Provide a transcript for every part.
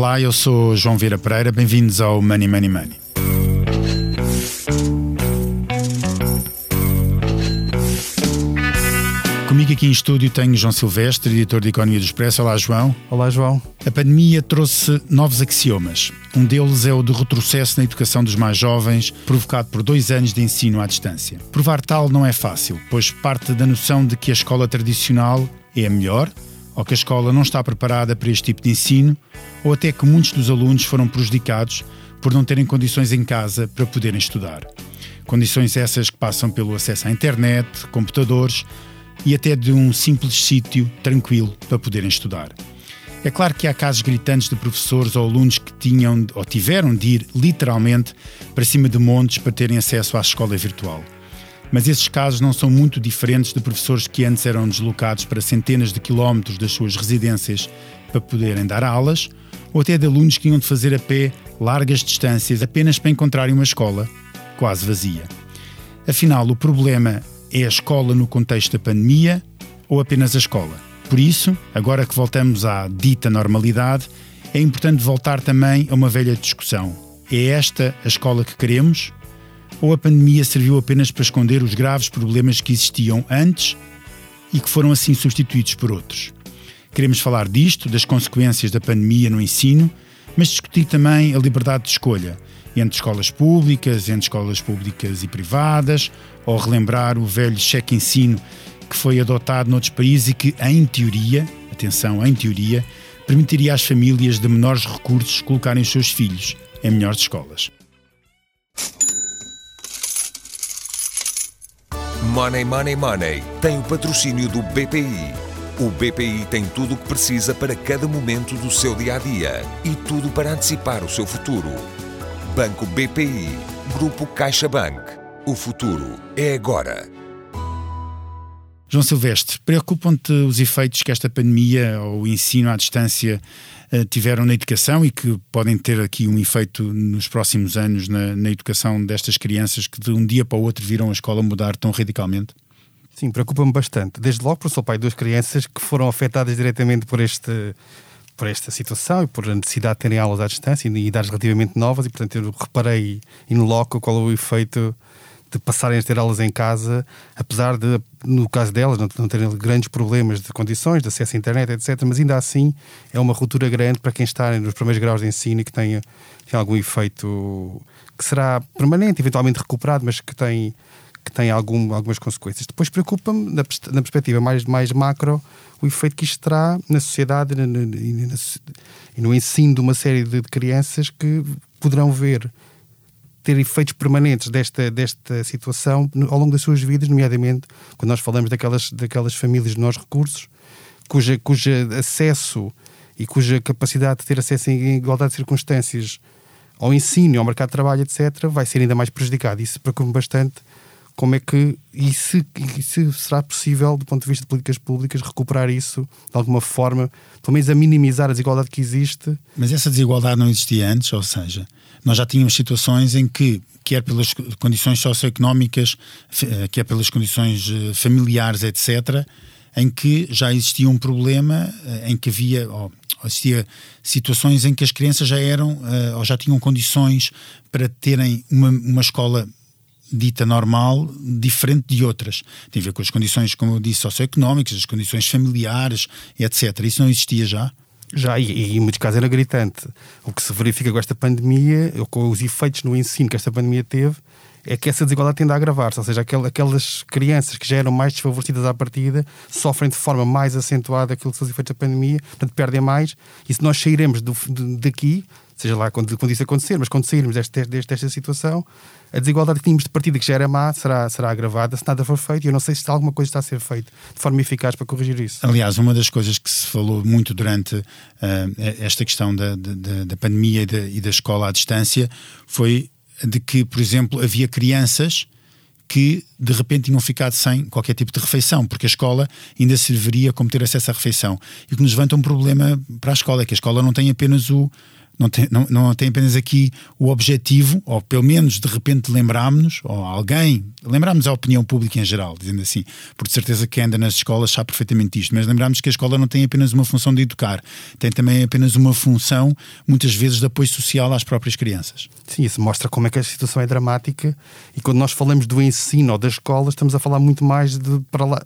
Olá, eu sou João Vieira Pereira, bem-vindos ao Money Money Money. Comigo aqui em estúdio tenho João Silvestre, editor de Economia do Expresso. Olá, João. Olá, João. A pandemia trouxe novos axiomas. Um deles é o de retrocesso na educação dos mais jovens, provocado por dois anos de ensino à distância. Provar tal não é fácil, pois parte da noção de que a escola tradicional é a melhor, ou que a escola não está preparada para este tipo de ensino, ou até que muitos dos alunos foram prejudicados por não terem condições em casa para poderem estudar. Condições essas que passam pelo acesso à internet, computadores e até de um simples sítio tranquilo para poderem estudar. É claro que há casos gritantes de professores ou alunos que tinham ou tiveram de ir literalmente para cima de montes para terem acesso à escola virtual. Mas esses casos não são muito diferentes de professores que antes eram deslocados para centenas de quilómetros das suas residências para poderem dar aulas, ou até de alunos que iam de fazer a pé largas distâncias apenas para encontrarem uma escola quase vazia. Afinal, o problema é a escola no contexto da pandemia ou apenas a escola? Por isso, agora que voltamos à dita normalidade, é importante voltar também a uma velha discussão. É esta a escola que queremos? Ou a pandemia serviu apenas para esconder os graves problemas que existiam antes e que foram assim substituídos por outros? Queremos falar disto, das consequências da pandemia no ensino, mas discutir também a liberdade de escolha entre escolas públicas, entre escolas públicas e privadas, ou relembrar o velho cheque ensino que foi adotado noutros países e que, em teoria, atenção, em teoria, permitiria às famílias de menores recursos colocarem os seus filhos em melhores escolas. Money Money Money tem o patrocínio do BPI. O BPI tem tudo o que precisa para cada momento do seu dia a dia e tudo para antecipar o seu futuro. Banco BPI, Grupo CaixaBank. O futuro é agora. João Silvestre, preocupam-te os efeitos que esta pandemia ou o ensino à distância eh, tiveram na educação e que podem ter aqui um efeito nos próximos anos na, na educação destas crianças que de um dia para o outro viram a escola mudar tão radicalmente? Sim, preocupa-me bastante. Desde logo porque sou pai de duas crianças que foram afetadas diretamente por este por esta situação e por a necessidade de terem aulas à distância e idades relativamente novas, e portanto eu reparei in loco qual é o efeito de passarem a ter aulas em casa, apesar de, no caso delas, não, não terem grandes problemas de condições, de acesso à internet, etc. Mas ainda assim é uma ruptura grande para quem está nos primeiros graus de ensino e que tenha, tem algum efeito que será permanente, eventualmente recuperado, mas que tem, que tem algum, algumas consequências. Depois preocupa-me, na, na perspectiva mais, mais macro, o efeito que isto terá na sociedade e, no ensino de uma série de crianças que poderão ver ter efeitos permanentes desta, desta situação ao longo das suas vidas, nomeadamente quando nós falamos daquelas, daquelas famílias de menores recursos, cuja, cuja acesso e cuja capacidade de ter acesso em igualdade de circunstâncias ao ensino, ao mercado de trabalho, etc., vai ser ainda mais prejudicado. Isso preocupa-me bastante como é que e se, e se, será possível, do ponto de vista de políticas públicas, recuperar isso de alguma forma, pelo menos a minimizar a desigualdade que existe. Mas essa desigualdade não existia antes, ou seja, nós já tínhamos situações em que, quer pelas condições socioeconómicas, eh, quer pelas condições eh, familiares, etc., em que já existia um problema, eh, em que havia. Oh, existia situações em que as crianças já eram ou já tinham condições para terem uma, uma escola dita normal, diferente de outras. Tem a ver com as condições, como eu disse, socioeconómicas, as condições familiares, etc. Isso não existia já? Já, e, e em muitos casos era gritante. O que se verifica com esta pandemia, com os efeitos no ensino que esta pandemia teve, é que essa desigualdade tende a agravar-se, ou seja, aquelas crianças que já eram mais desfavorecidas à partida sofrem de forma mais acentuada aquilo que são os efeitos da pandemia, portanto perdem mais, e se nós sairemos do, de, daqui, seja lá quando, quando isso acontecer, mas quando sairmos desta, desta situação, a desigualdade que tínhamos de partida, que já era má, será, será agravada se nada for feito. E eu não sei se alguma coisa está a ser feita de forma eficaz para corrigir isso. Aliás, uma das coisas que se falou muito durante uh, esta questão da, da, da pandemia e da, e da escola à distância foi de que, por exemplo, havia crianças que de repente tinham ficado sem qualquer tipo de refeição, porque a escola ainda serviria como ter acesso à refeição. E o que nos levanta um problema para a escola é que a escola não tem apenas o não tem, não, não tem apenas aqui o objetivo, ou pelo menos de repente lembrámos-nos, ou alguém, lembrámos a opinião pública em geral, dizendo assim, por certeza que anda nas escolas sabe perfeitamente isto, mas lembramos que a escola não tem apenas uma função de educar, tem também apenas uma função, muitas vezes, de apoio social às próprias crianças. Sim, isso mostra como é que a situação é dramática e quando nós falamos do ensino ou da escola, estamos a falar muito mais de para lá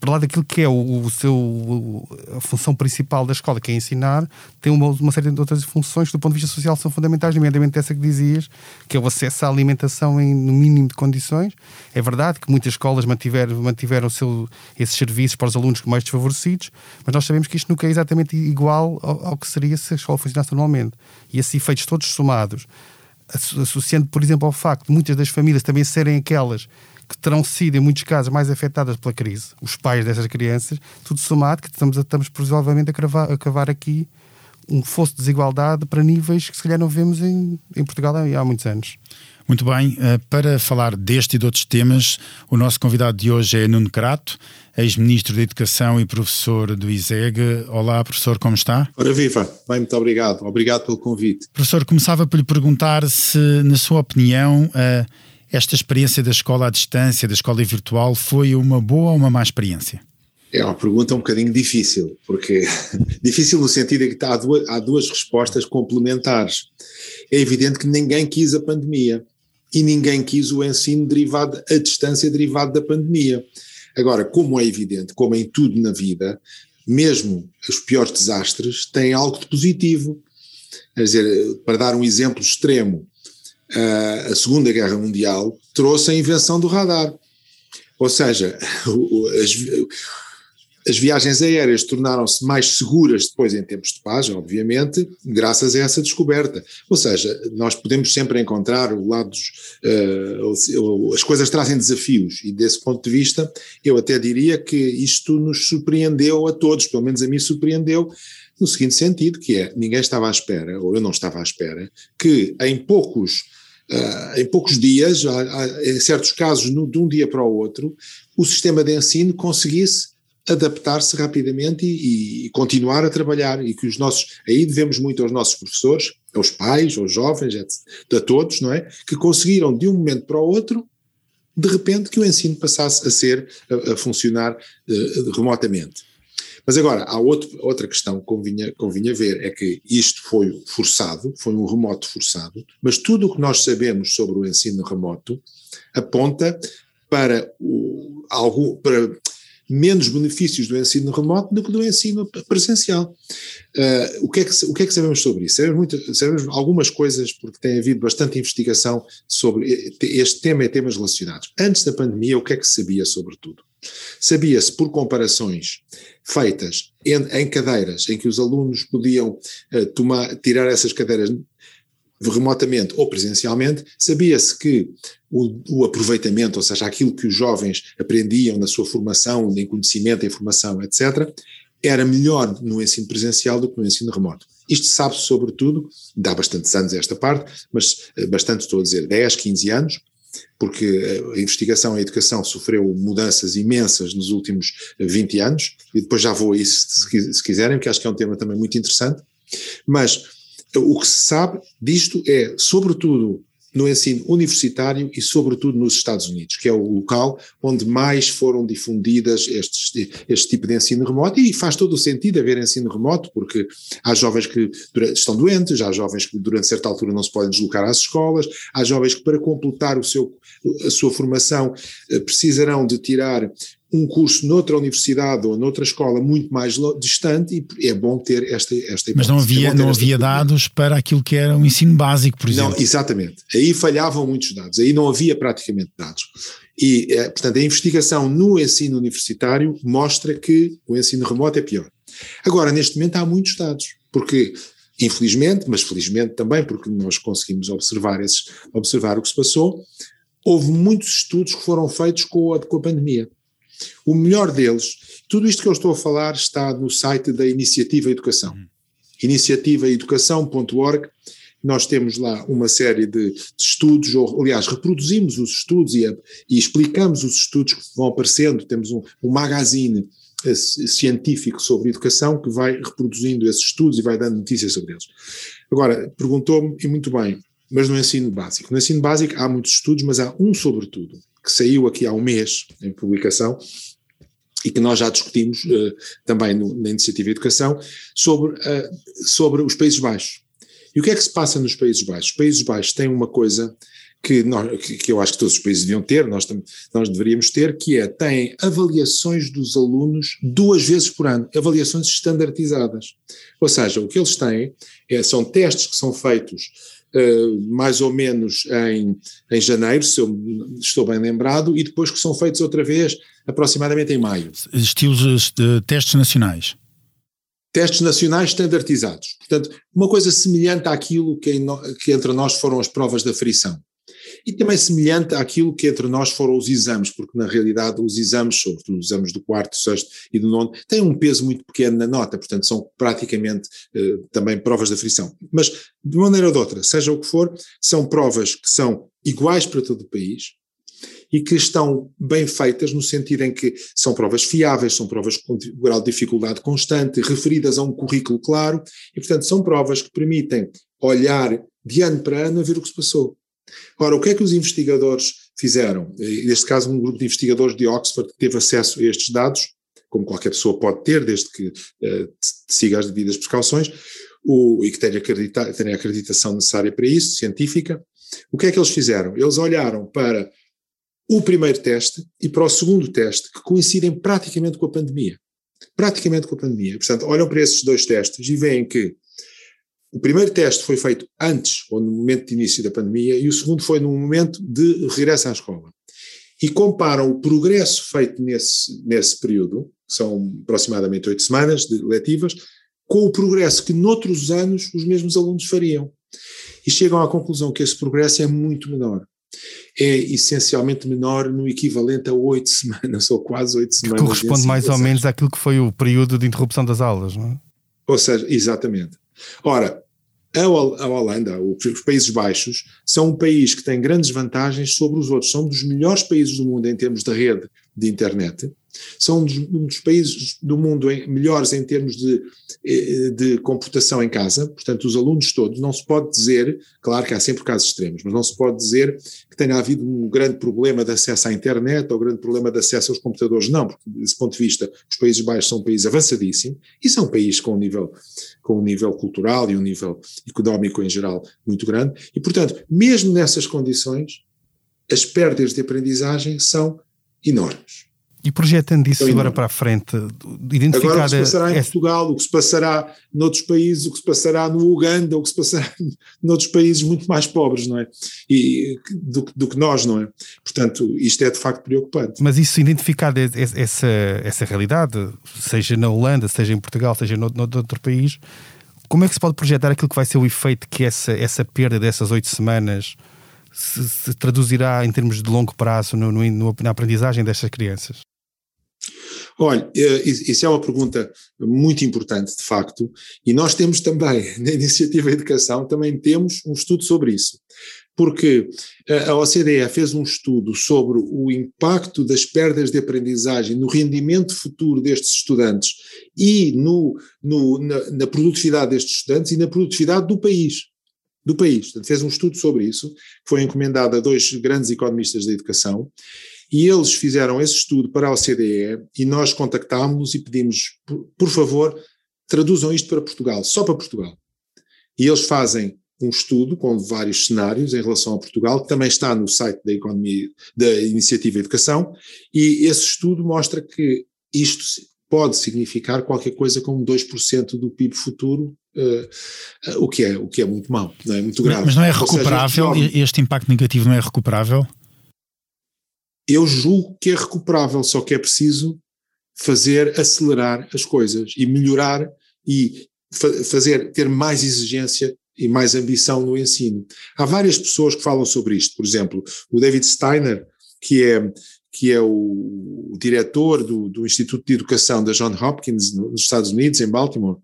para lá daquilo que é o, o seu, a função principal da escola, que é ensinar, tem uma, uma, série de outras funções que, do ponto de vista social, são fundamentais, nomeadamente essa que dizias, que é o acesso à alimentação em, no mínimo de condições. É verdade que muitas escolas mantiveram, mantiveram seu, esses serviços para os alunos mais desfavorecidos, mas nós sabemos que isto nunca é exatamente igual ao, ao que seria se a escola funcionasse normalmente. E esses efeitos todos somados, associando, por exemplo, ao facto de muitas das famílias também serem aquelas que terão sido, em muitos casos, mais afetadas pela crise, os pais dessas crianças, tudo somado, que estamos, estamos provavelmente a cavar, a cavar aqui um fosso de desigualdade para níveis que se calhar não vemos em, em Portugal há, há muitos anos. Muito bem, eh, para falar deste e de outros temas, o nosso convidado de hoje é Nuno Crato, ex-ministro da Educação e professor do ISEG. Olá, professor, como está? Ora viva, bem, muito obrigado. Obrigado pelo convite. Professor, começava por lhe perguntar se, na sua opinião, uh, esta experiência da escola à distância, da escola virtual, foi uma boa ou uma má experiência? É uma pergunta um bocadinho difícil, porque difícil no sentido de que há duas, há duas respostas complementares. É evidente que ninguém quis a pandemia e ninguém quis o ensino derivado, a distância derivado da pandemia. Agora, como é evidente, como em tudo na vida, mesmo os piores desastres têm algo de positivo. Quer dizer, para dar um exemplo extremo, a Segunda Guerra Mundial trouxe a invenção do radar. Ou seja, as, as viagens aéreas tornaram-se mais seguras depois em tempos de paz, obviamente, graças a essa descoberta. Ou seja, nós podemos sempre encontrar lados, uh, as coisas trazem desafios e desse ponto de vista eu até diria que isto nos surpreendeu a todos, pelo menos a mim surpreendeu, no seguinte sentido, que é, ninguém estava à espera, ou eu não estava à espera, que em poucos em poucos dias, em certos casos, de um dia para o outro, o sistema de ensino conseguisse adaptar-se rapidamente e, e, continuar a trabalhar e que os nossos, aí devemos muito aos nossos professores, aos pais, aos jovens, a todos, não é? Que conseguiram de um momento para o outro, de repente, que o ensino passasse a ser, a, a funcionar uh, remotamente. Mas agora, há outro, outra questão que convinha, convinha ver, é que isto foi forçado, foi um remoto forçado, mas tudo o que nós sabemos sobre o ensino remoto aponta para, o, algo, para menos benefícios do ensino remoto do que do ensino presencial. Uh, o, que é que, o que é que sabemos sobre isso? Sabemos, muito, sabemos algumas coisas, porque tem havido bastante investigação sobre este tema e temas relacionados. Antes da pandemia, o que é que se sabia sobre tudo? Sabia-se por comparações feitas em, em, cadeiras em que os alunos podiam uh, tomar, tirar essas cadeiras remotamente ou presencialmente, sabia-se que o, o, aproveitamento, ou seja, aquilo que os jovens aprendiam na sua formação, em conhecimento, em formação, etc., era melhor no ensino presencial do que no ensino remoto. Isto sabe-se sobretudo, dá bastantes anos esta parte, mas eh, bastante estou a dizer, 10, 15 anos, porque a investigação e a educação sofreu mudanças imensas nos últimos 20 anos, e depois já vou a isso se quiserem, porque acho que é um tema também muito interessante, mas o que se sabe disto é, sobretudo, no ensino universitário e, sobretudo, nos Estados Unidos, que é o local onde mais foram difundidas estes, este tipo de ensino remoto, e faz todo o sentido haver ensino remoto, porque há jovens que estão doentes, há jovens que durante certa altura não se podem deslocar às escolas, há jovens que para completar o seu, a sua formação eh, precisarão de tirar um curso noutra universidade ou noutra escola muito mais distante e é bom ter esta, esta Mas não havia, é não havia dados para aquilo que era o ensino básico, por exemplo. Não, exatamente. Aí falhavam muitos dados, aí não havia praticamente dados. E, é, portanto, a investigação no ensino universitário mostra que o ensino remoto é pior. Agora, neste momento há muitos dados, porque infelizmente, mas felizmente também, porque nós conseguimos observar, esses, observar o que se passou, houve muitos estudos que foram feitos com a, com a pandemia. O melhor deles, tudo isto que eu estou a falar está no site da Iniciativa Educação. Uhum. Iniciativaeducação.org. Nós temos lá uma série de, de, estudos, ou aliás, reproduzimos os estudos e, e, explicamos os estudos que vão aparecendo. Temos um, um magazine científico sobre educação que vai reproduzindo esses estudos e vai dando notícias sobre eles. Agora, perguntou-me, e muito bem, mas no ensino básico. No ensino básico há muitos estudos, mas há um sobretudo, que saiu aqui há um mês em publicação, e que nós já discutimos uh, também no, na Iniciativa Educação, sobre, uh, sobre os Países Baixos. E o que é que se passa nos Países Baixos? Os Países Baixos têm uma coisa que, nós, que, eu acho que todos os países deviam ter, nós, nós deveríamos ter, que é, têm avaliações dos alunos duas vezes por ano, avaliações standardizadas. Ou seja, o que eles têm é, são testes que são feitos mais ou menos em, em janeiro, se eu estou bem lembrado, e depois que são feitos outra vez aproximadamente em maio. Estilos de testes nacionais testes nacionais standardizados. Portanto, uma coisa semelhante àquilo que, que, entre nós foram as provas da frição e também semelhante àquilo que entre nós foram os exames, porque na realidade os exames, sobretudo os exames do quarto, sexto e do nono, têm um peso muito pequeno na nota, portanto são praticamente eh, também provas de aflição. Mas, de uma maneira ou de outra, seja o que for, são provas que são iguais para todo o país, e que estão bem feitas no sentido em que são provas fiáveis, são provas com grau de dificuldade constante, referidas a um currículo claro, e portanto são provas que permitem olhar de ano para ano a ver o que se passou. Ora, o que é que os investigadores fizeram? Neste caso, um grupo de investigadores de Oxford que teve acesso a estes dados, como qualquer pessoa pode ter, desde que uh, siga as devidas precauções, o, e que tenha, acredita, tenha a acreditação necessária para isso, científica. O que é que eles fizeram? Eles olharam para o primeiro teste e para o segundo teste, que coincidem praticamente com a pandemia. Praticamente com a pandemia. Portanto, olham para esses dois testes e veem que o primeiro teste foi feito antes, ou no momento de início da pandemia, e o segundo foi no momento de regresso à escola. E comparam o progresso feito nesse, nesse período, que são aproximadamente oito semanas de letivas, com o progresso que noutros anos os mesmos alunos fariam. E chegam à conclusão que esse progresso é muito menor. É essencialmente menor no equivalente a oito semanas, ou quase oito semanas. Que corresponde mais ou menos àquilo que foi o período de interrupção das aulas, não é? Ou seja, exatamente. Ora, a Holanda, os Países Baixos, são um país que tem grandes vantagens sobre os outros. São dos melhores países do mundo em termos de rede de internet são um dos, um dos países do mundo em, melhores em termos de, eh, de computação em casa, portanto, os alunos todos, não se pode dizer, claro que há sempre casos extremos, mas não se pode dizer que tenha havido um grande problema de acesso à internet ou um grande problema de acesso aos computadores, não, porque desse ponto de vista os Países Baixos são um país avançadíssimo e são um país com um nível, com um nível cultural e um nível económico em geral muito grande. E, portanto, mesmo nessas condições, as perdas de aprendizagem são enormes. E projetando isso então, agora para a frente, identificar. Agora o que se passará em Portugal, o que se passará noutros países, o que se passará no Uganda, o que se passará noutros países muito mais pobres, não é? E, do, do que nós, não é? Portanto, isto é de facto preocupante. Mas isso, identificar essa, essa realidade, seja na Holanda, seja em Portugal, seja no, no outro país, como é que se pode projetar aquilo que vai ser o efeito que essa, essa perda dessas oito semanas se, se, traduzirá em termos de longo prazo no, no, na aprendizagem destas crianças? Olha, eh, isso é uma pergunta muito importante, de facto, e nós temos também, na Iniciativa Educação, também temos um estudo sobre isso. Porque a OCDE fez um estudo sobre o impacto das perdas de aprendizagem no rendimento futuro destes estudantes e no, no na, na produtividade destes estudantes e na produtividade do país do país. Portanto, fez um estudo sobre isso, foi encomendado a dois grandes economistas da educação, e eles fizeram esse estudo para a OCDE e nós contactámos-los e pedimos, por, por favor, traduzam isto para Portugal, só para Portugal. E eles fazem um estudo com vários cenários em relação a Portugal, que também está no site da Economia, da Iniciativa Educação, e esse estudo mostra que isto pode significar qualquer coisa como 2% do PIB futuro, uh, uh, o, que é, o que é muito mau, não é muito grave. Mas não é recuperável, seja, este impacto negativo não é recuperável? Eu julgo que é recuperável, só que é preciso fazer acelerar as coisas e melhorar e fa fazer ter mais exigência e mais ambição no ensino. Há várias pessoas que falam sobre isto, por exemplo, o David Steiner, que é que é o, o diretor do, do, Instituto de Educação da John Hopkins nos Estados Unidos, em Baltimore,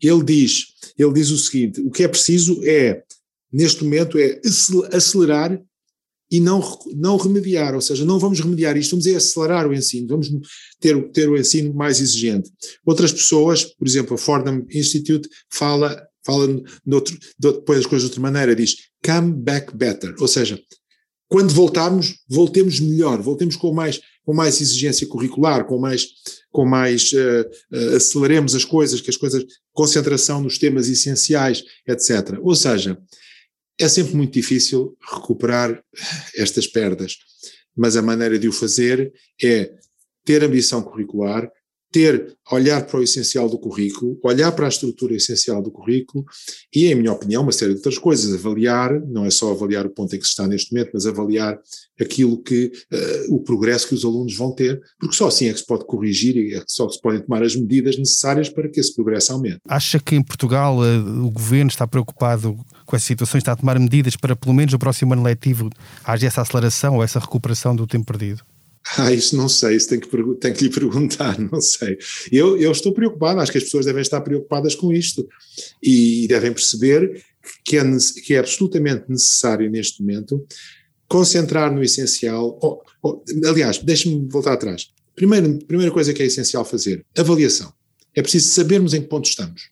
ele diz, ele diz o seguinte: o que é preciso é, neste momento, é acelerar e não, não remediar, ou seja, não vamos remediar isto, vamos é acelerar o ensino, vamos ter, ter o ensino mais exigente. Outras pessoas, por exemplo, a Fordham Institute fala, fala noutro, põe as coisas de outra maneira, diz come back better, ou seja, quando voltarmos, voltemos melhor, voltemos com mais, com mais exigência curricular, com mais, com mais uh, uh, aceleremos as coisas, que as coisas, concentração nos temas essenciais, etc. Ou seja, é sempre muito difícil recuperar estas perdas, mas a maneira de o fazer é ter ambição curricular, ter, olhar para o essencial do currículo, olhar para a estrutura essencial do currículo e, em minha opinião, uma série de outras coisas, avaliar, não é só avaliar o ponto em que se está neste momento, mas avaliar aquilo que, uh, o progresso que os alunos vão ter, porque só assim é que se pode corrigir e é só que se podem tomar as medidas necessárias para que esse progresso aumente. Acha que em Portugal uh, o governo está preocupado com essa situação, está a tomar medidas para, pelo menos no próximo ano letivo, haja essa aceleração ou essa recuperação do tempo perdido? Ah, isso não sei, isso tem que, tem que lhe perguntar, não sei. Eu, eu estou preocupado, acho que as pessoas devem estar preocupadas com isto e devem perceber que é, que é absolutamente necessário neste momento concentrar no essencial. Oh, oh, aliás, deixe-me voltar atrás. Primeiro, primeira coisa que é essencial fazer: avaliação. É preciso sabermos em que ponto estamos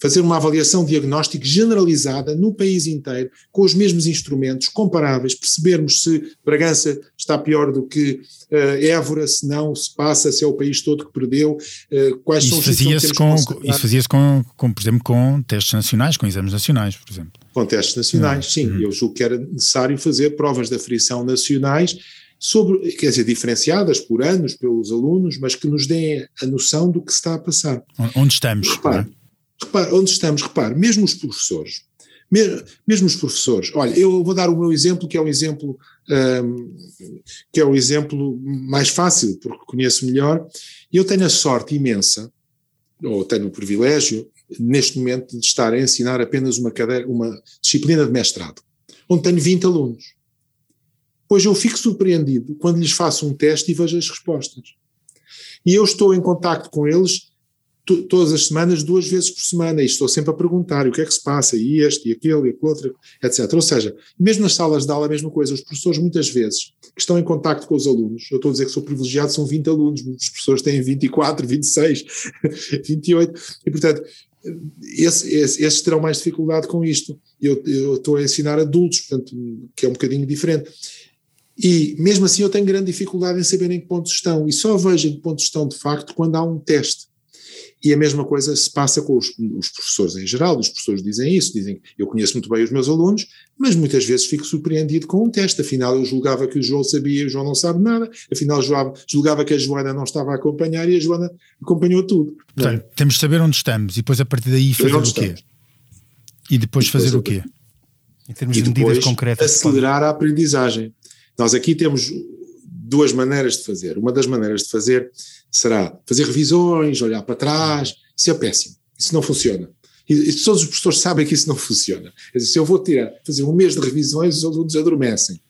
fazer uma avaliação diagnóstica generalizada no país inteiro, com os mesmos instrumentos, comparáveis, percebermos se Bragança está pior do que uh, Évora, se não, se passa, se é o país todo que perdeu, uh, quais isso são os fazia-se com, Isso fazia-se com, com, por exemplo, com testes nacionais, com exames nacionais, por exemplo. Com testes nacionais, sim. Uhum. Eu julgo que era necessário fazer provas de aferição nacionais sobre, quer dizer, diferenciadas por anos pelos alunos, mas que nos deem a noção do que se está a passar. Onde estamos? Repare, Repare, onde estamos, repare, mesmo os professores, mesmo os professores, olha, eu vou dar o meu exemplo, que é um exemplo um, que é o exemplo mais fácil, porque conheço melhor, e eu tenho a sorte imensa, ou tenho o privilégio, neste momento, de estar a ensinar apenas uma, cadeira, uma disciplina de mestrado, onde tenho 20 alunos. Pois eu fico surpreendido quando lhes faço um teste e vejo as respostas. E eu estou em contato com eles todas as semanas, duas vezes por semana, e estou sempre a perguntar o que é que se passa, e este, e aquele, e aquele outro, etc. Ou seja, mesmo nas salas de aula, a mesma coisa, os professores muitas vezes, que estão em contacto com os alunos, eu estou a dizer que sou privilegiado, são 20 alunos, os professores têm 24, 26, 28, e portanto, esse, esse, esses terão mais dificuldade com isto. Eu, eu estou a ensinar adultos, portanto, que é um bocadinho diferente. E mesmo assim eu tenho grande dificuldade em saber em que pontos estão, e só vejo em que pontos estão de facto quando há um teste. E a mesma coisa se passa com os, os, professores em geral, os professores dizem isso, dizem eu conheço muito bem os meus alunos, mas muitas vezes fico surpreendido com um teste, afinal eu julgava que o João sabia e o João não sabe nada, afinal julgava, julgava que a Joana não estava a acompanhar e a Joana acompanhou tudo. Portanto, é? temos de saber onde estamos e depois a partir daí fazer o quê? Estamos. E depois, depois fazer o quê? Em termos e de medidas concretas. Acelerar a aprendizagem. Nós aqui temos duas maneiras de fazer. Uma das maneiras de fazer será fazer revisões, olhar para trás. Isso é péssimo. Isso não funciona. E, e todos os professores sabem que isso não funciona. Quer dizer, se eu vou tirar, fazer um mês de revisões, os alunos adormecem.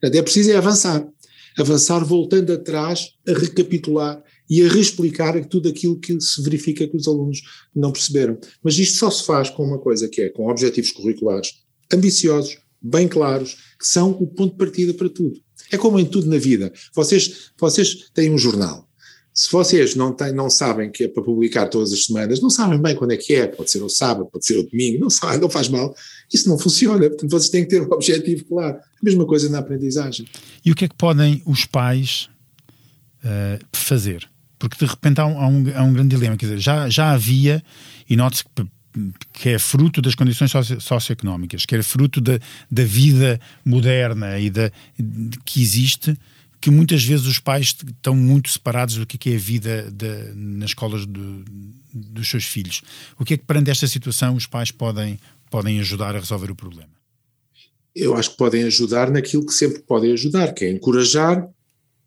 Portanto, é preciso é avançar. Avançar voltando atrás, a recapitular e a reexplicar tudo aquilo que se verifica que os alunos não perceberam. Mas isto só se faz com uma coisa que é com objetivos curriculares ambiciosos, bem claros, que são o ponto de partida para tudo. É como em tudo na vida. Vocês, vocês têm um jornal. Se vocês não, têm, não sabem que é para publicar todas as semanas, não sabem bem quando é que é, pode ser o sábado, pode ser o domingo, não, sabe, não faz mal. Isso não funciona. Portanto, vocês têm que ter um objetivo claro. A mesma coisa na aprendizagem. E o que é que podem os pais uh, fazer? Porque de repente há um, há um, há um grande dilema. Quer dizer, já, já havia, e note-se que que é fruto das condições socio socioeconómicas, que é fruto da, da vida moderna e da, que existe, que muitas vezes os pais estão muito separados do que é a vida de, nas escolas de, dos seus filhos. O que é que, perante esta situação, os pais podem, podem ajudar a resolver o problema? Eu acho que podem ajudar naquilo que sempre podem ajudar, que é encorajar,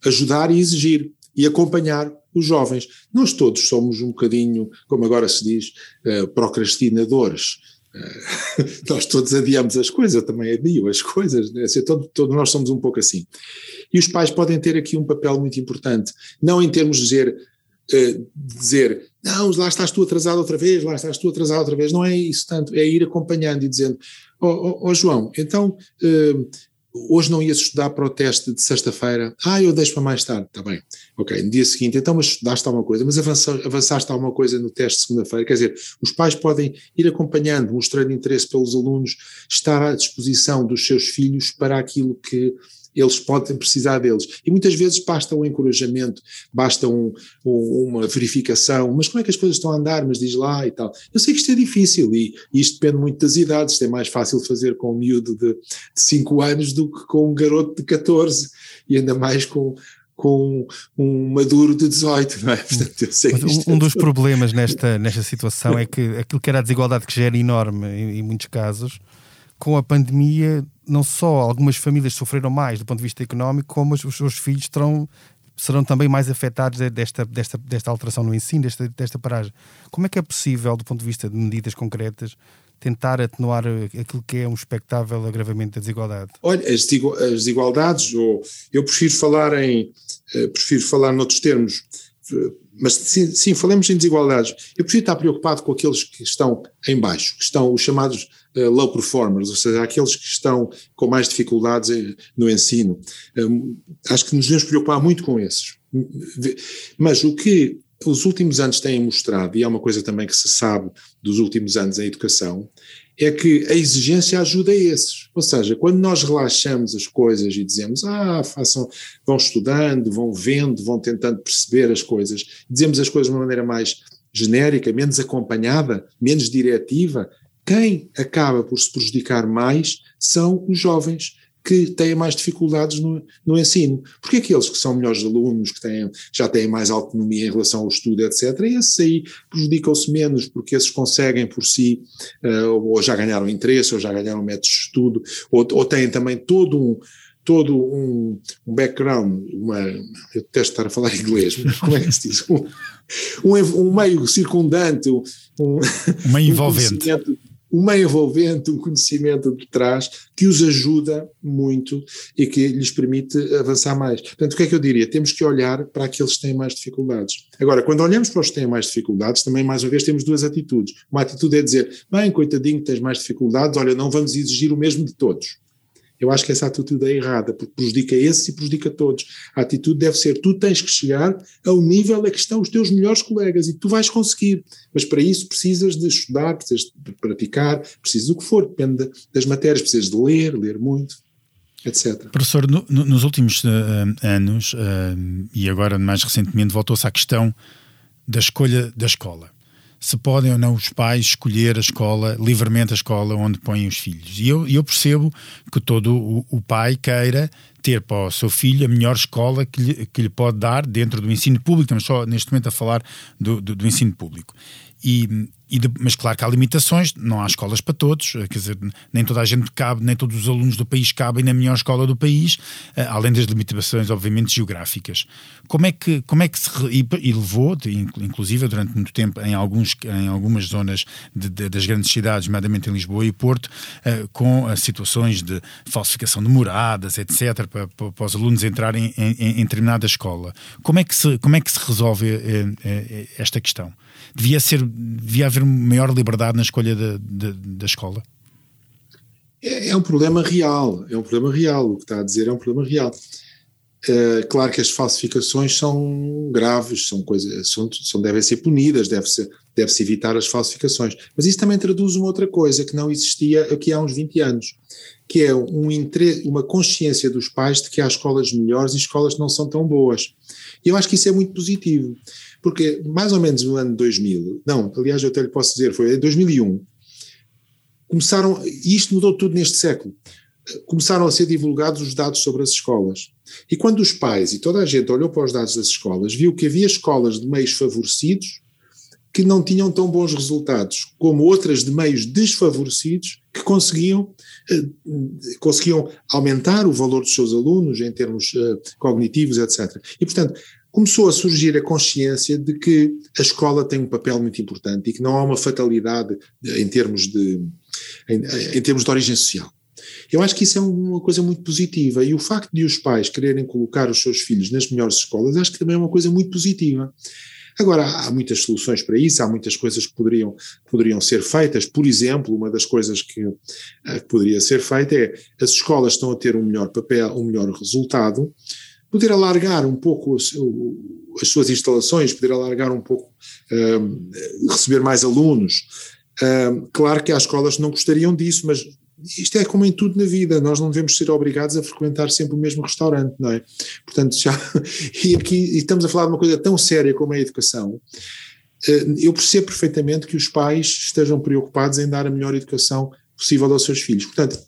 ajudar e exigir e acompanhar os jovens. Nós todos somos um bocadinho, como agora se diz, uh, procrastinadores. Uh, nós todos adiamos as coisas, eu também adio as coisas, né? assim, todo, todos nós somos um pouco assim. E os pais podem ter aqui um papel muito importante, não em termos de dizer, uh, dizer não, lá estás tu atrasado outra vez, lá estás tu atrasado outra vez, não é isso tanto, é ir acompanhando e dizendo, ó oh, oh, oh, João, então hoje não ias estudar para o teste de sexta-feira, ah, eu deixo para mais tarde, está bem, ok, no dia seguinte, então, mas estudaste alguma coisa, mas avançaste alguma coisa no teste de segunda-feira, quer dizer, os pais podem ir acompanhando, mostrando interesse pelos alunos, estar à disposição dos seus filhos para aquilo que eles podem precisar deles. E muitas vezes basta um encorajamento, basta um, um, uma verificação, mas como é que as coisas estão a andar, mas diz lá e tal. Eu sei que isto é difícil e, e isto depende muito das idades, isto é mais fácil fazer com um miúdo de 5 anos do que com um garoto de 14 e ainda mais com, com um maduro de 18, não é? Portanto, eu sei um, um dos problemas nesta, nesta situação é que aquilo que era a desigualdade que já era enorme em, em muitos casos, com a pandemia, não só algumas famílias sofreram mais do ponto de vista económico, como os, seus filhos terão, serão também mais afetados desta, desta, desta alteração no ensino, desta, desta paragem. Como é que é possível, do ponto de vista de medidas concretas, tentar atenuar aquilo que é um expectável agravamento da desigualdade? Olha, as, desigualdades, ou eu prefiro falar em, eh, prefiro falar noutros termos, mas sim, sim, falamos em desigualdades. Eu preciso estar preocupado com aqueles que estão em baixo, que estão os chamados low performers, ou seja, aqueles que estão com mais dificuldades no ensino. Um, acho que nos devemos preocupar muito com esses. Mas o que os últimos anos têm mostrado, e é uma coisa também que se sabe dos últimos anos em educação, é que a exigência ajuda esses. Ou seja, quando nós relaxamos as coisas e dizemos, ah, façam, vão estudando, vão vendo, vão tentando perceber as coisas, dizemos as coisas de uma maneira mais genérica, menos acompanhada, menos diretiva, quem acaba por se prejudicar mais são os jovens que têm mais dificuldades no, no ensino. Porque aqueles que são melhores alunos, que têm, já têm mais autonomia em relação ao estudo, etc., esses aí prejudicam-se menos, porque esses conseguem por si, uh, ou já ganharam interesse, ou já ganharam métodos de estudo, ou, ou têm também todo um todo um, um, background, uma, eu detesto estar a falar inglês, mas como é que se diz? Um, um, um meio circundante, um, um meio envolvente um meio envolvente, um conhecimento de trás que os ajuda muito e que lhes permite avançar mais. Portanto, o que é que eu diria? Temos que olhar para aqueles que têm mais dificuldades. Agora, quando olhamos para os que têm mais dificuldades, também mais uma vez temos duas atitudes. Uma atitude é dizer, bem, coitadinho, tens mais dificuldades, olha, não vamos exigir o mesmo de todos. Eu acho que essa atitude é errada, porque prejudica esses e prejudica todos. A atitude deve ser: tu tens que chegar ao nível a que estão os teus melhores colegas e tu vais conseguir. Mas para isso precisas de estudar, precisas de praticar, precisas do que for, depende das matérias, precisas de ler, ler muito. Etc. Professor, no, no, nos últimos uh, anos, uh, e agora mais recentemente, voltou-se à questão da escolha da escola se podem ou não os pais escolher a escola, livremente a escola onde põem os filhos. E eu, eu percebo que todo o, o, pai queira ter para o seu filho a melhor escola que lhe, que lhe pode dar dentro do ensino público, estamos só neste momento a falar do, do, do ensino público. E, e de, mas claro que há limitações, não há escolas para todos, eh, quer dizer, nem toda a gente cabe, nem todos os alunos do país cabem na melhor escola do país, eh, além das limitações, obviamente, geográficas. Como é que, como é que se. E, levou, inclusive durante muito tempo, em, alguns, em algumas zonas de, de, das grandes cidades, nomeadamente em Lisboa e Porto, uh, com situações de falsificação de moradas, etc., para, para, para os alunos entrarem em, em, em, determinada escola. Como é que se, como é que se resolve esta questão? Devia, ser, devia haver maior liberdade na escolha da, da, da escola? É, é, um problema real, é um problema real, o que está a dizer é um problema real. É, claro que as falsificações são graves, são coisas, são, são, devem ser punidas, deve-se deve -se evitar as falsificações. Mas isso também traduz uma outra coisa que não existia aqui há uns 20 anos, que é um uma consciência dos pais de que há escolas melhores e escolas que não são tão boas. E eu acho que isso é muito positivo. Porque mais ou menos no ano 2000, não, aliás eu até lhe posso dizer, foi em 2001, começaram, e isto mudou tudo neste século, começaram a ser divulgados os dados sobre as escolas. E quando os pais e toda a gente olhou para os dados das escolas, viu que havia escolas de meios favorecidos que não tinham tão bons resultados, como outras de meios desfavorecidos que conseguiam, eh, conseguiam aumentar o valor dos seus alunos em termos eh, cognitivos, etc. E, portanto, começou a surgir a consciência de que a escola tem um papel muito importante e que não há uma fatalidade em termos de, em, em termos de origem social. Eu acho que isso é uma coisa muito positiva e o facto de os pais quererem colocar os seus filhos nas melhores escolas acho que também é uma coisa muito positiva. Agora, há muitas soluções para isso, há muitas coisas que poderiam, poderiam ser feitas. Por exemplo, uma das coisas que, que poderia ser feita é as escolas estão a ter um melhor papel, um melhor resultado, poder alargar um pouco as, as suas instalações, poder alargar um pouco, um, receber mais alunos. Um, claro que há escolas que não gostariam disso, mas isto é como em tudo na vida, nós não devemos ser obrigados a frequentar sempre o mesmo restaurante, não é? Portanto, já, e aqui e estamos a falar de uma coisa tão séria como a educação, eh, eu percebo perfeitamente que os pais estejam preocupados em dar a melhor educação possível aos seus filhos. Portanto,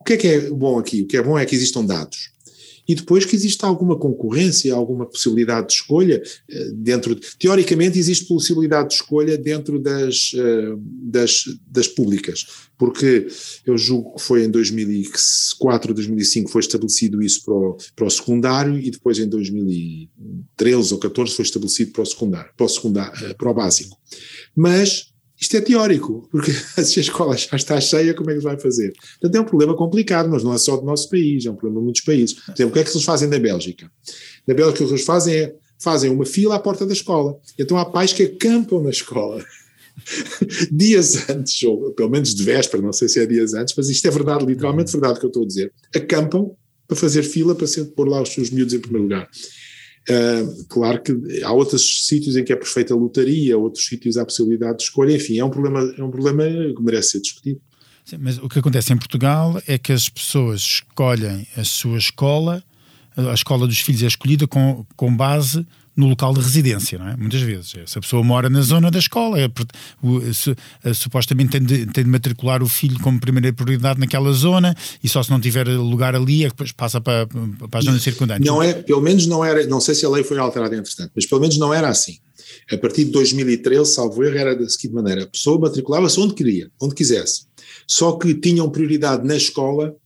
o que é que é bom aqui? O que é bom é que existam dados e depois que existe alguma concorrência, alguma possibilidade de escolha eh, dentro, de, teoricamente existe possibilidade de escolha dentro das, eh, das, das públicas, porque eu julgo que foi em 2004, 2005 foi estabelecido isso para o, para o secundário e depois em 2013 ou 14 foi estabelecido para o secundário, para o secundário, eh, para o básico. Mas isto é teórico, porque se a escola já está cheia, como é que vai fazer? Portanto, é um problema complicado, mas não é só do nosso país, é um problema de muitos países. Por exemplo, o que é que eles fazem na Bélgica? Na Bélgica, o que eles fazem é fazem uma fila à porta da escola. Então há pais que acampam na escola. dias antes, ou pelo menos de véspera, não sei se é dias antes, mas isto é verdade, literalmente verdade o que eu estou a dizer. Acampam para fazer fila para ser, pôr lá os seus miúdos em primeiro lugar. Uh, claro que há outros sítios em que é perfeita lotaria, outros sítios há possibilidade de escolha, enfim, é um problema, é um problema que merece ser discutido. Sim, mas o que acontece em Portugal é que as pessoas escolhem a sua escola, a escola dos filhos é escolhida com, com base no local de residência, não é? Muitas vezes. Se a pessoa mora na zona da escola, é, se, é, supostamente tem de, tem de, matricular o filho como primeira prioridade naquela zona e só se não tiver lugar ali é que depois passa para, para a zona circundante. Não é, pelo menos não era, não sei se a lei foi alterada entretanto, mas pelo menos não era assim. A partir de 2013, salvo erro, era da seguinte maneira: a pessoa matriculava-se onde queria, onde quisesse. Só que tinham prioridade na escola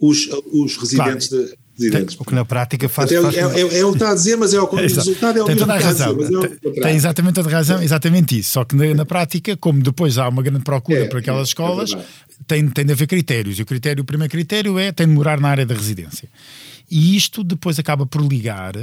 os, os residentes claro. De o que na prática faz. É, faz... É, é, é, o que está a dizer, mas é o, o resultado é o tem toda a razão. Dizer, é tem exatamente toda a razão, exatamente isso. Só que na, na prática, como depois há uma grande procura é, por aquelas é, escolas, tem, tem de haver critérios. E o, critério, o primeiro critério é tem de morar na área da residência. E isto depois acaba por ligar uh,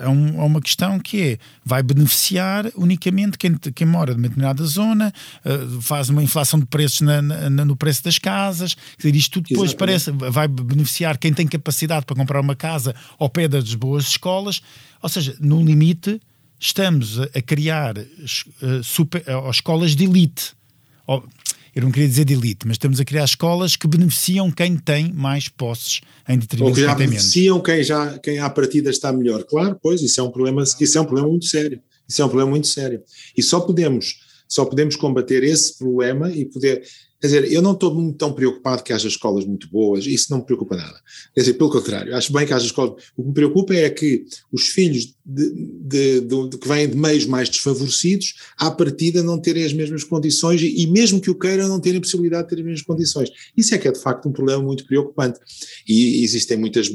a, um, a, uma questão que é: vai beneficiar unicamente quem, quem mora numa determinada zona, uh, faz uma inflação de preços na, na, no preço das casas. Quer dizer, isto depois parece vai beneficiar quem tem capacidade para comprar uma casa ao pé das boas escolas. Ou seja, no limite, estamos a, a criar uh, super, escolas de elite eu não queria dizer de elite, mas estamos a criar escolas que beneficiam quem tem mais posses em detrimento Ou que já beneficiam quem já quem à partida está melhor. Claro, pois isso é um problema, isso é um problema muito sério. Isso é um problema muito sério. E só podemos só podemos combater esse problema e poder Quer dizer, eu não estou muito tão preocupado que haja escolas muito boas, isso não me preocupa nada. Quer dizer, pelo contrário, acho bem que haja escolas. O que me preocupa é que os filhos de, de, de, que vêm de meios mais desfavorecidos, à partida não terem as mesmas condições e, mesmo que o queiram, não terem possibilidade de ter as mesmas condições. Isso é que é de facto um problema muito preocupante. E existem muitas.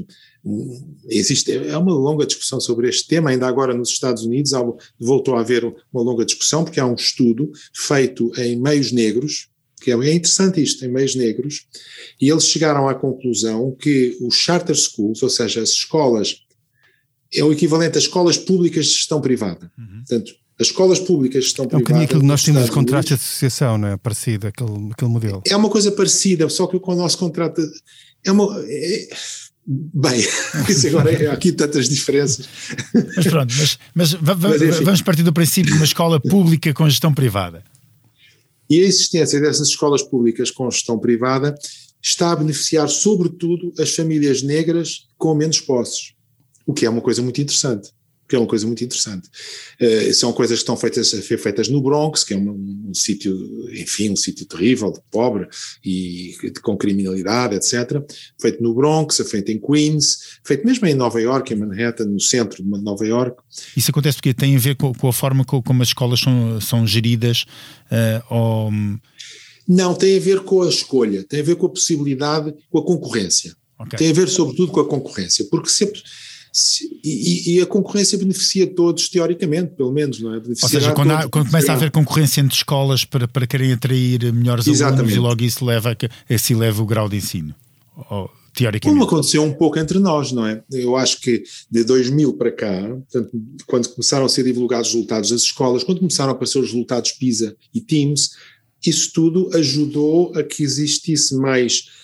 Existe, é uma longa discussão sobre este tema, ainda agora nos Estados Unidos voltou a haver uma longa discussão, porque há um estudo feito em meios negros, que é, é interessante isto, em meios negros, e eles chegaram à conclusão que os charter schools, ou seja, as escolas, é o equivalente às escolas públicas de gestão privada. Uhum. Portanto, as escolas públicas de gestão privada. É um bocadinho aquilo que nós temos de contratos de associação, não é? Parecido, aquele, aquele modelo. É uma coisa parecida, só que com o nosso contrato. É uma. É, Bem, isso agora é, há aqui tantas diferenças. Mas pronto, mas, mas, mas vamos partir do princípio de uma escola pública com gestão privada. E a existência dessas escolas públicas com gestão privada está a beneficiar, sobretudo, as famílias negras com menos posses, o que é uma coisa muito interessante que é uma coisa muito interessante. Uh, são coisas que estão feitas, feitas no Bronx, que é um, um, sítio, enfim, um sítio terrível, pobre e com criminalidade, etc. Feito no Bronx, feito em Queens, feito mesmo em Nova York, em Manhattan, no centro de Nova York. Isso acontece porque tem a ver com, com a forma como as escolas são, são geridas uh, ou... Não, tem a ver com a escolha, tem a ver com a possibilidade, com a concorrência. Okay. Tem a ver sobretudo com a concorrência, porque sempre e, e, a concorrência beneficia todos, teoricamente, pelo menos, não é? Ou seja, quando, há, quando começa a haver concorrência entre escolas para, para querem atrair melhores Exatamente. alunos e logo isso leva a, esse leva o grau de ensino. Oh, teoricamente. Como aconteceu um pouco entre nós, não é? Eu acho que de 2000 para cá, portanto, quando começaram a ser divulgados os resultados das escolas, quando começaram a aparecer os resultados PISA e Teams, isso tudo ajudou a que existisse mais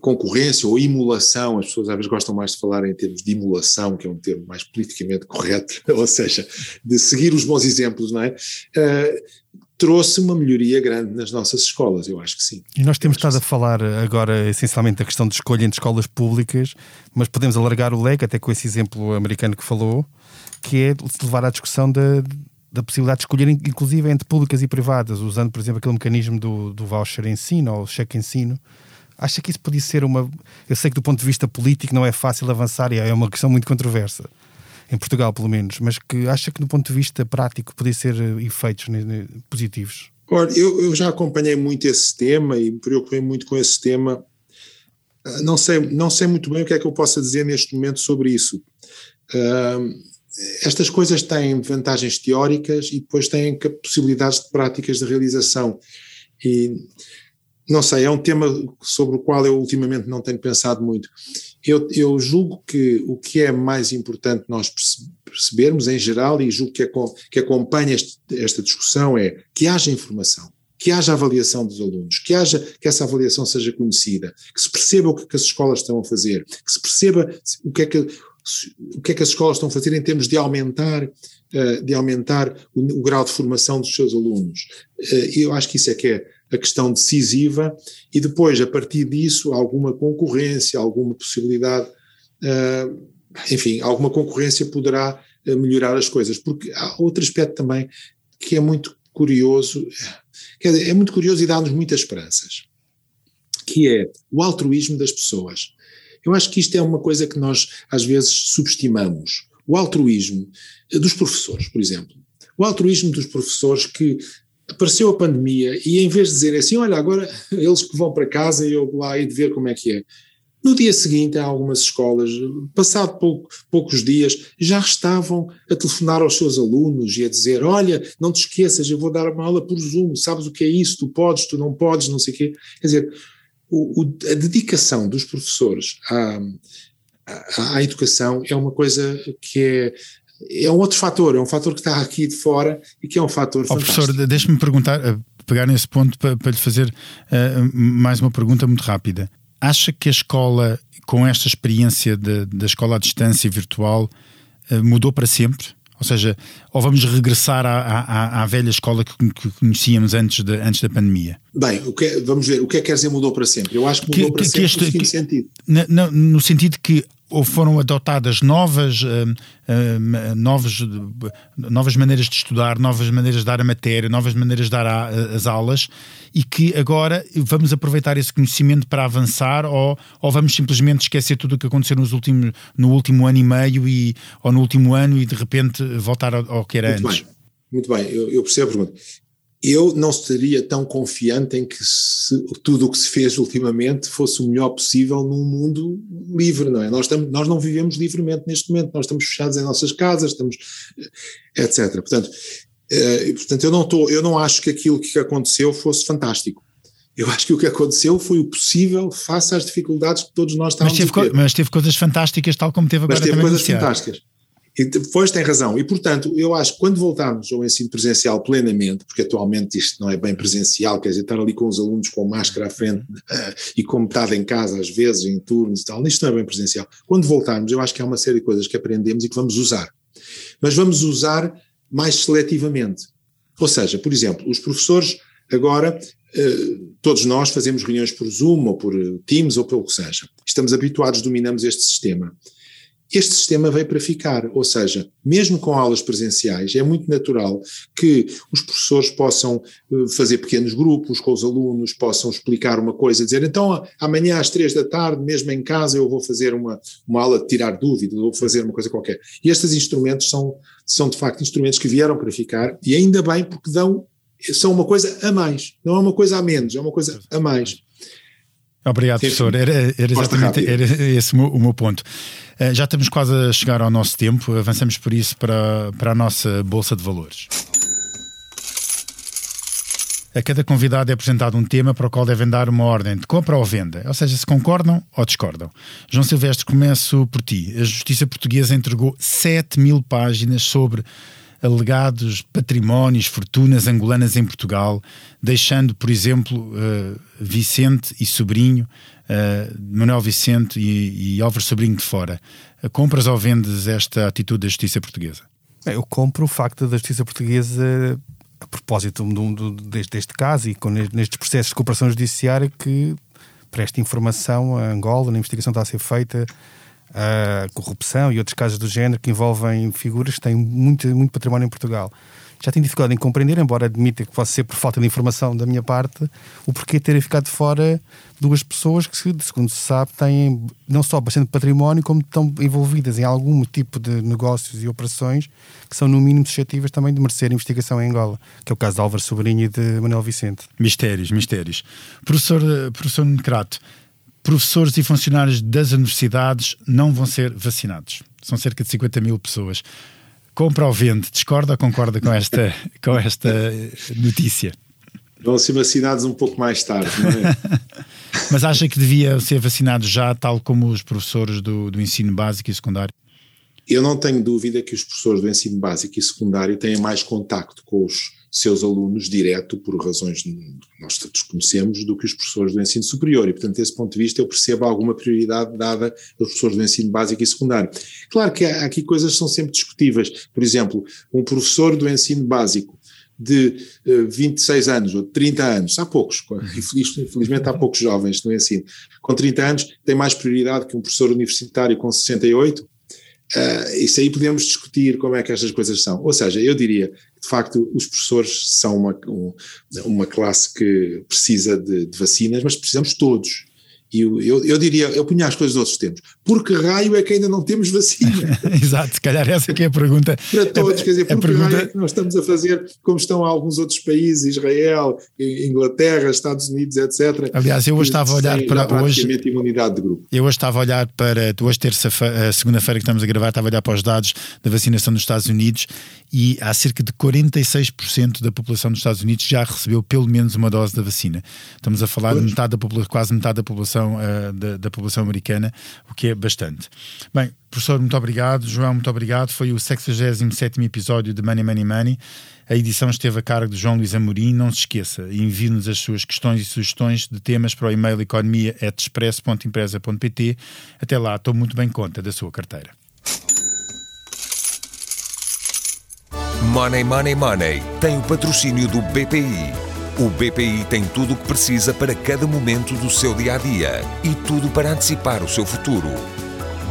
concorrência ou emulação, as pessoas às vezes gostam mais de falar em termos de emulação, que é um termo mais politicamente correto, ou seja, de seguir os bons exemplos, não é? Uh, trouxe uma melhoria grande nas nossas escolas, eu acho que sim. E nós temos estado a falar agora essencialmente da questão de escolha entre escolas públicas, mas podemos alargar o leque até com esse exemplo americano que falou, que é levar à discussão da, da possibilidade de escolher, inclusive entre públicas e privadas, usando, por exemplo, aquele mecanismo do, do voucher ensino ou cheque ensino, Acha que isso podia ser uma. Eu sei que do ponto de vista político não é fácil avançar e é uma questão muito controversa, em Portugal pelo menos, mas que acha que do ponto de vista prático podia ser eh, efeitos positivos? Olha, eu, eu já acompanhei muito esse tema e me preocupei muito com esse tema. Ah, não sei, não sei muito bem o que é que eu possa dizer neste momento sobre isso. Uh, estas coisas têm vantagens teóricas e depois têm possibilidades de práticas de realização. E não sei, é um tema sobre o qual eu ultimamente não tenho pensado muito. Eu, eu julgo que o que é mais importante nós percebermos em geral, e julgo que, que acompanha este, esta discussão, é que haja informação, que haja avaliação dos alunos, que haja que essa avaliação seja conhecida, que se perceba o que, é que as escolas estão a fazer, que se perceba o que é que o que é que as escolas estão a fazer em termos de aumentar eh, de aumentar o, o grau de formação dos seus alunos. Eh, eu acho que isso é que é a questão decisiva e depois, a partir disso, alguma concorrência, alguma possibilidade, uh, enfim, alguma concorrência poderá uh, melhorar as coisas. Porque há outro aspecto também que é muito curioso, quer dizer, é muito curioso e dá-nos muitas esperanças, que é o altruísmo das pessoas. Eu acho que isto é uma coisa que nós às vezes subestimamos. O altruísmo dos professores, por exemplo. O altruísmo dos professores que apareceu a pandemia e em vez de dizer assim, olha, agora eles que vão para casa e eu lá e de ver como é que é. No dia seguinte, em algumas escolas, passado pouco, poucos dias, já estavam a telefonar aos seus alunos e a dizer: Olha, não te esqueças, eu vou dar uma aula por Zoom, sabes o que é isso? Tu podes, tu não podes, não sei o quê. Quer dizer, o, o, a dedicação dos professores à, à, à, educação é uma coisa que é é um outro fator, é um fator que está aqui de fora e que é um fator oh, Professor, deixe-me perguntar, eh, pegar nesse ponto para, para lhe fazer uh, mais uma pergunta muito rápida. Acha que a escola, com esta experiência de, da escola à distância virtual, uh, mudou para sempre? Ou seja, ou vamos regressar à, à, à velha escola que, que, conhecíamos antes, de, antes da pandemia? Bem, que é, vamos ver, o que é que quer dizer mudou para sempre? Eu acho que mudou que, para sempre este, no seguinte sentido. No, no sentido que ou foram adotadas novas, uh, uh, novas, novas maneiras de estudar, novas maneiras de dar a matéria, novas maneiras de dar a, a, as aulas e que agora vamos aproveitar esse conhecimento para avançar ou, ou vamos simplesmente esquecer tudo o que aconteceu nos últimos, no último ano e meio e, ou no último ano e de repente voltar ao, ao que era Muito antes? Bem. Muito bem, eu, eu percebo a pergunta eu não estaria tão confiante em que se, tudo o que se fez ultimamente fosse o melhor possível num mundo livre, não é? Nós, estamos, nós não vivemos livremente neste momento, nós estamos fechados em nossas casas, estamos, etc. Portanto, eh, portanto eu, não tô, eu não acho que aquilo que aconteceu fosse fantástico. Eu acho que o que aconteceu foi o possível face às dificuldades que todos nós estávamos mas teve, a ter. Mas teve coisas fantásticas, tal como teve agora Mas teve coisas fantásticas. E depois tem razão. E, portanto, eu acho que quando voltarmos ao ensino presencial plenamente, porque atualmente isto não é bem presencial, quer dizer, estar ali com os alunos com máscara à frente e com metade em casa, às vezes, em turnos e tal, isto não é bem presencial. Quando voltarmos, eu acho que há uma série de coisas que aprendemos e que vamos usar. Mas vamos usar mais seletivamente. Ou seja, por exemplo, os professores agora, uh, todos nós fazemos reuniões por Zoom ou por Teams ou pelo que seja. Estamos habituados, dominamos este sistema este sistema veio para ficar, ou seja, mesmo com aulas presenciais, é muito natural que os professores possam eh, fazer pequenos grupos com os alunos, possam explicar uma coisa, dizer então amanhã às três da tarde, mesmo em casa, eu vou fazer uma, uma aula de tirar dúvidas, vou fazer uma coisa qualquer. E estes instrumentos são, são de facto instrumentos que vieram para ficar, e ainda bem porque dão, são uma coisa a mais, não é uma coisa a menos, é uma coisa a mais. Obrigado, Sim, professor. Era, era exatamente era esse o meu, ponto. Uh, já estamos quase a chegar ao nosso tempo, avançamos por isso para, para a nossa Bolsa de Valores. A cada convidado é apresentado um tema para o qual devem dar uma ordem de compra ou venda, ou seja, se concordam ou discordam. João Silvestre, começo por ti. A Justiça Portuguesa entregou 7 mil páginas sobre alegados patrimónios, fortunas angolanas em Portugal, deixando, por exemplo, uh, Vicente e Sobrinho, uh, Manuel Vicente e, e Álvaro Sobrinho de fora. Uh, compras ou vendes esta atitude da Justiça Portuguesa? Eu compro o facto da Justiça Portuguesa, a propósito deste, deste, caso e com, nestes processos de cooperação judiciária, que preste informação a Angola, na investigação está a ser feita a corrupção e outros casos do género que envolvem figuras que têm muito, muito património em Portugal. Já tenho dificuldade em compreender, embora admita que possa ser por falta de informação da minha parte, o porquê terem ficado fora duas pessoas que, segundo se sabe, têm não só bastante património, como estão envolvidas em algum tipo de negócios e operações que são, no mínimo, suscetíveis também de merecer investigação em Angola, que é o caso de Álvaro Sobrinho e de Manuel Vicente. Mistérios, mistérios. Professor, professor Necrato, professores e funcionários das universidades não vão ser vacinados. São cerca de 50 mil pessoas. Compra ou vende? Discorda ou concorda com esta, com esta notícia? Vão ser vacinados um pouco mais tarde, não é? Mas acha que devia ser vacinado já, tal como os professores do, do ensino básico e secundário? Eu não tenho dúvida que os professores do ensino básico e secundário têm mais contacto com os seus alunos direto, por razões que nós todos conhecemos, do que os professores do ensino superior. E, portanto, desse ponto de vista, eu percebo alguma prioridade dada aos professores do ensino básico e secundário. Claro que há aqui coisas que são sempre discutíveis. Por exemplo, um professor do ensino básico de uh, 26 anos ou de 30 anos, há poucos, infelizmente há poucos jovens no ensino, com 30 anos tem mais prioridade que um professor universitário com 68, Uh, isso aí podemos discutir como é que estas coisas são. Ou seja, eu diria que, de facto, os professores são uma, uma classe que precisa de, de vacinas, mas precisamos todos. E eu, eu, eu, diria, eu punha as coisas outros tempos. Por que raio é que ainda não temos vacina? Exato, se calhar essa que é a pergunta. Para todos, quer dizer, por que pergunta... raio é que nós estamos a fazer como estão alguns outros países, Israel, Inglaterra, Estados Unidos, etc. Aliás, eu hoje estava a olhar para hoje. imunidade de grupo. Eu hoje estava a olhar para, hoje terça segunda-feira que estamos a gravar, estava a olhar para os dados da vacinação nos Estados Unidos e há cerca de 46% da população dos Estados Unidos já recebeu pelo menos uma dose da vacina. Estamos a falar de metade da população, quase metade da população população, uh, da, da, população americana, o que é bastante. Bem, professor, muito obrigado. João, muito obrigado. Foi o 67 episódio de Money, Money, Money. A edição esteve a cargo de João Luís Amorim. Não se esqueça, envie-nos as suas questões e sugestões de temas para o e-mail economia.express.empresa.pt. Até lá, estou muito bem conta da sua carteira. Money, Money, Money tem o patrocínio do BPI. O BPI tem tudo o que precisa para cada momento do seu dia a dia e tudo para antecipar o seu futuro.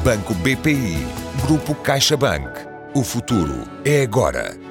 Banco BPI, Grupo CaixaBank. O futuro é agora.